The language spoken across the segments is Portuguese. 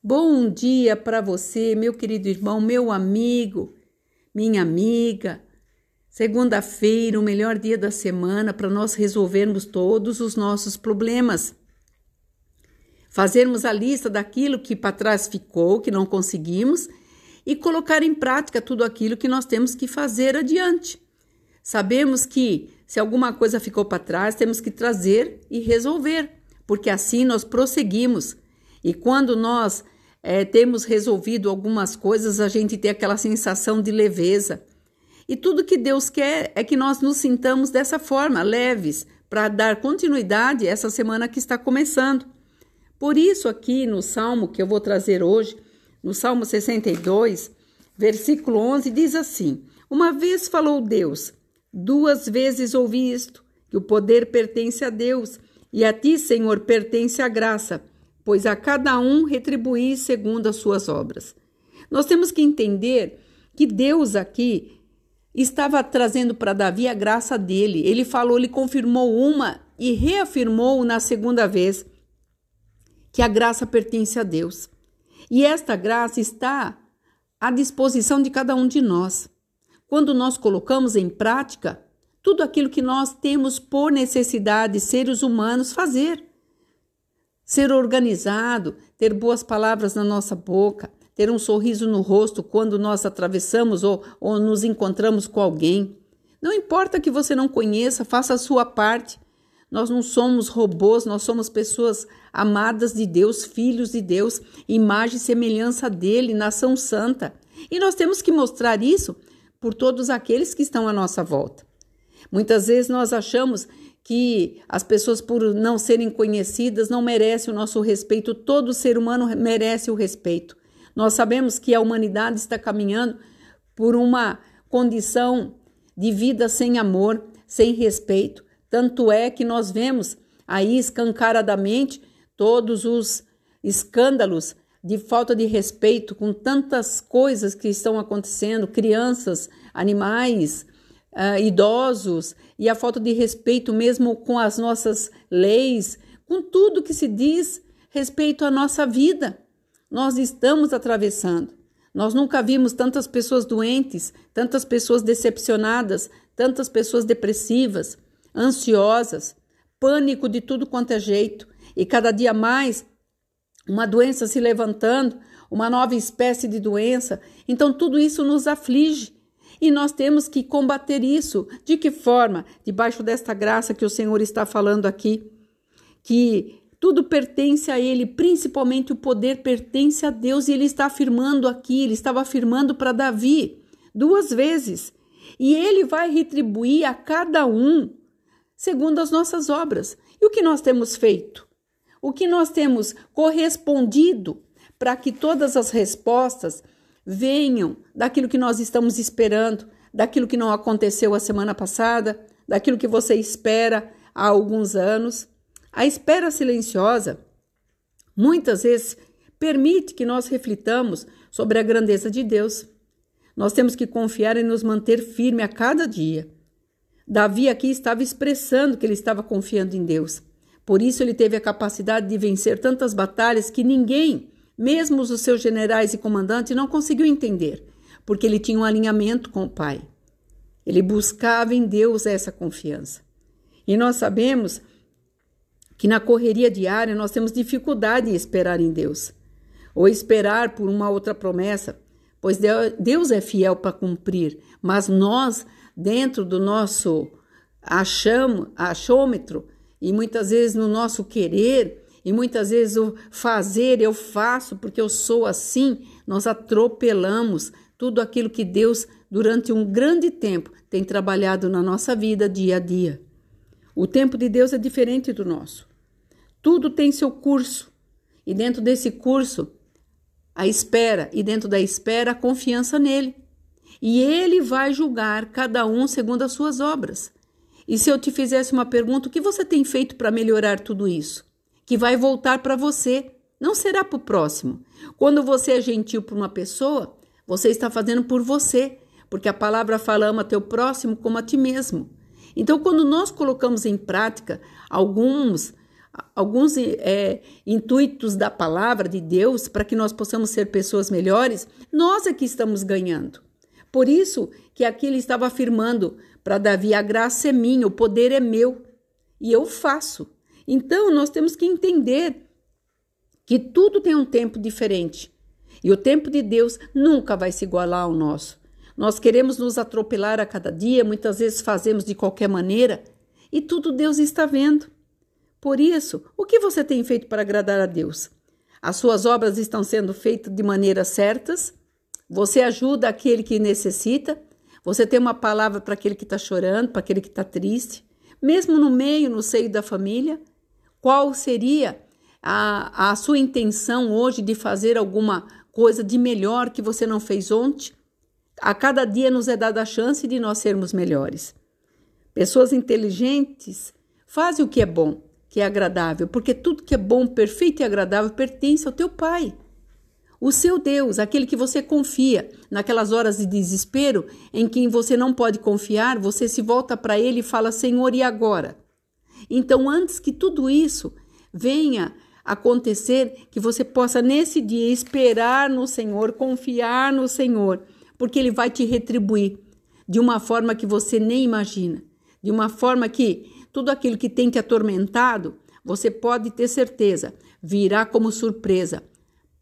Bom dia para você, meu querido irmão, meu amigo, minha amiga. Segunda-feira, o melhor dia da semana para nós resolvermos todos os nossos problemas. Fazermos a lista daquilo que para trás ficou, que não conseguimos, e colocar em prática tudo aquilo que nós temos que fazer adiante. Sabemos que se alguma coisa ficou para trás, temos que trazer e resolver, porque assim nós prosseguimos e quando nós é, temos resolvido algumas coisas, a gente tem aquela sensação de leveza. E tudo que Deus quer é que nós nos sintamos dessa forma, leves, para dar continuidade a essa semana que está começando. Por isso, aqui no salmo que eu vou trazer hoje, no Salmo 62, versículo 11, diz assim: Uma vez falou Deus, duas vezes ouvi isto, que o poder pertence a Deus, e a ti, Senhor, pertence a graça pois a cada um retribuir segundo as suas obras. Nós temos que entender que Deus aqui estava trazendo para Davi a graça dele. Ele falou, ele confirmou uma e reafirmou na segunda vez que a graça pertence a Deus. E esta graça está à disposição de cada um de nós. Quando nós colocamos em prática tudo aquilo que nós temos por necessidade, seres humanos, fazer ser organizado, ter boas palavras na nossa boca, ter um sorriso no rosto quando nós atravessamos ou, ou nos encontramos com alguém. Não importa que você não conheça, faça a sua parte. Nós não somos robôs, nós somos pessoas amadas de Deus, filhos de Deus, imagem e semelhança dele, nação santa. E nós temos que mostrar isso por todos aqueles que estão à nossa volta. Muitas vezes nós achamos que as pessoas, por não serem conhecidas, não merecem o nosso respeito. Todo ser humano merece o respeito. Nós sabemos que a humanidade está caminhando por uma condição de vida sem amor, sem respeito. Tanto é que nós vemos aí escancaradamente todos os escândalos de falta de respeito com tantas coisas que estão acontecendo, crianças, animais, uh, idosos e a falta de respeito mesmo com as nossas leis, com tudo que se diz respeito à nossa vida. Nós estamos atravessando. Nós nunca vimos tantas pessoas doentes, tantas pessoas decepcionadas, tantas pessoas depressivas, ansiosas, pânico de tudo quanto é jeito, e cada dia mais uma doença se levantando, uma nova espécie de doença. Então tudo isso nos aflige e nós temos que combater isso. De que forma? Debaixo desta graça que o Senhor está falando aqui, que tudo pertence a Ele, principalmente o poder pertence a Deus, e Ele está afirmando aqui, Ele estava afirmando para Davi duas vezes, e Ele vai retribuir a cada um segundo as nossas obras. E o que nós temos feito? O que nós temos correspondido para que todas as respostas venham daquilo que nós estamos esperando, daquilo que não aconteceu a semana passada, daquilo que você espera há alguns anos. A espera silenciosa muitas vezes permite que nós reflitamos sobre a grandeza de Deus. Nós temos que confiar e nos manter firme a cada dia. Davi aqui estava expressando que ele estava confiando em Deus. Por isso ele teve a capacidade de vencer tantas batalhas que ninguém mesmo os seus generais e comandantes não conseguiu entender, porque ele tinha um alinhamento com o Pai. Ele buscava em Deus essa confiança. E nós sabemos que na correria diária nós temos dificuldade em esperar em Deus, ou esperar por uma outra promessa, pois Deus é fiel para cumprir, mas nós, dentro do nosso achômetro, e muitas vezes no nosso querer, e muitas vezes o fazer eu faço porque eu sou assim, nós atropelamos tudo aquilo que Deus, durante um grande tempo, tem trabalhado na nossa vida dia a dia. O tempo de Deus é diferente do nosso. Tudo tem seu curso, e dentro desse curso, a espera, e dentro da espera, a confiança nele. E ele vai julgar cada um segundo as suas obras. E se eu te fizesse uma pergunta, o que você tem feito para melhorar tudo isso? Que vai voltar para você, não será para o próximo. Quando você é gentil para uma pessoa, você está fazendo por você, porque a palavra fala ama teu próximo como a ti mesmo. Então, quando nós colocamos em prática alguns alguns é, intuitos da palavra de Deus para que nós possamos ser pessoas melhores, nós é que estamos ganhando. Por isso que aqui ele estava afirmando para Davi: a graça é minha, o poder é meu e eu faço. Então nós temos que entender que tudo tem um tempo diferente e o tempo de Deus nunca vai se igualar ao nosso. Nós queremos nos atropelar a cada dia, muitas vezes fazemos de qualquer maneira e tudo Deus está vendo. Por isso, o que você tem feito para agradar a Deus? As suas obras estão sendo feitas de maneiras certas? Você ajuda aquele que necessita? Você tem uma palavra para aquele que está chorando, para aquele que está triste? Mesmo no meio, no seio da família? Qual seria a, a sua intenção hoje de fazer alguma coisa de melhor que você não fez ontem? A cada dia nos é dada a chance de nós sermos melhores. Pessoas inteligentes fazem o que é bom, que é agradável, porque tudo que é bom, perfeito e agradável pertence ao teu Pai. O seu Deus, aquele que você confia, naquelas horas de desespero em que você não pode confiar, você se volta para ele e fala: Senhor, e agora? Então, antes que tudo isso venha acontecer, que você possa nesse dia esperar no Senhor, confiar no Senhor, porque ele vai te retribuir de uma forma que você nem imagina, de uma forma que tudo aquilo que tem te atormentado, você pode ter certeza, virá como surpresa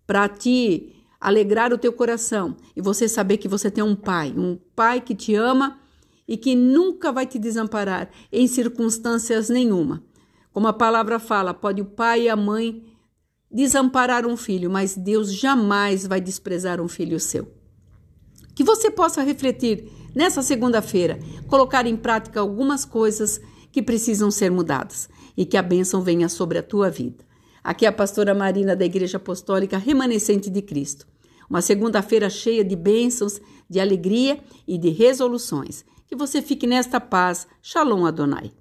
para te alegrar o teu coração e você saber que você tem um pai, um pai que te ama e que nunca vai te desamparar em circunstâncias nenhuma. Como a palavra fala, pode o pai e a mãe desamparar um filho, mas Deus jamais vai desprezar um filho seu. Que você possa refletir nessa segunda-feira, colocar em prática algumas coisas que precisam ser mudadas e que a bênção venha sobre a tua vida. Aqui é a pastora Marina da Igreja Apostólica Remanescente de Cristo. Uma segunda-feira cheia de bênçãos, de alegria e de resoluções. Que você fique nesta paz. Shalom Adonai.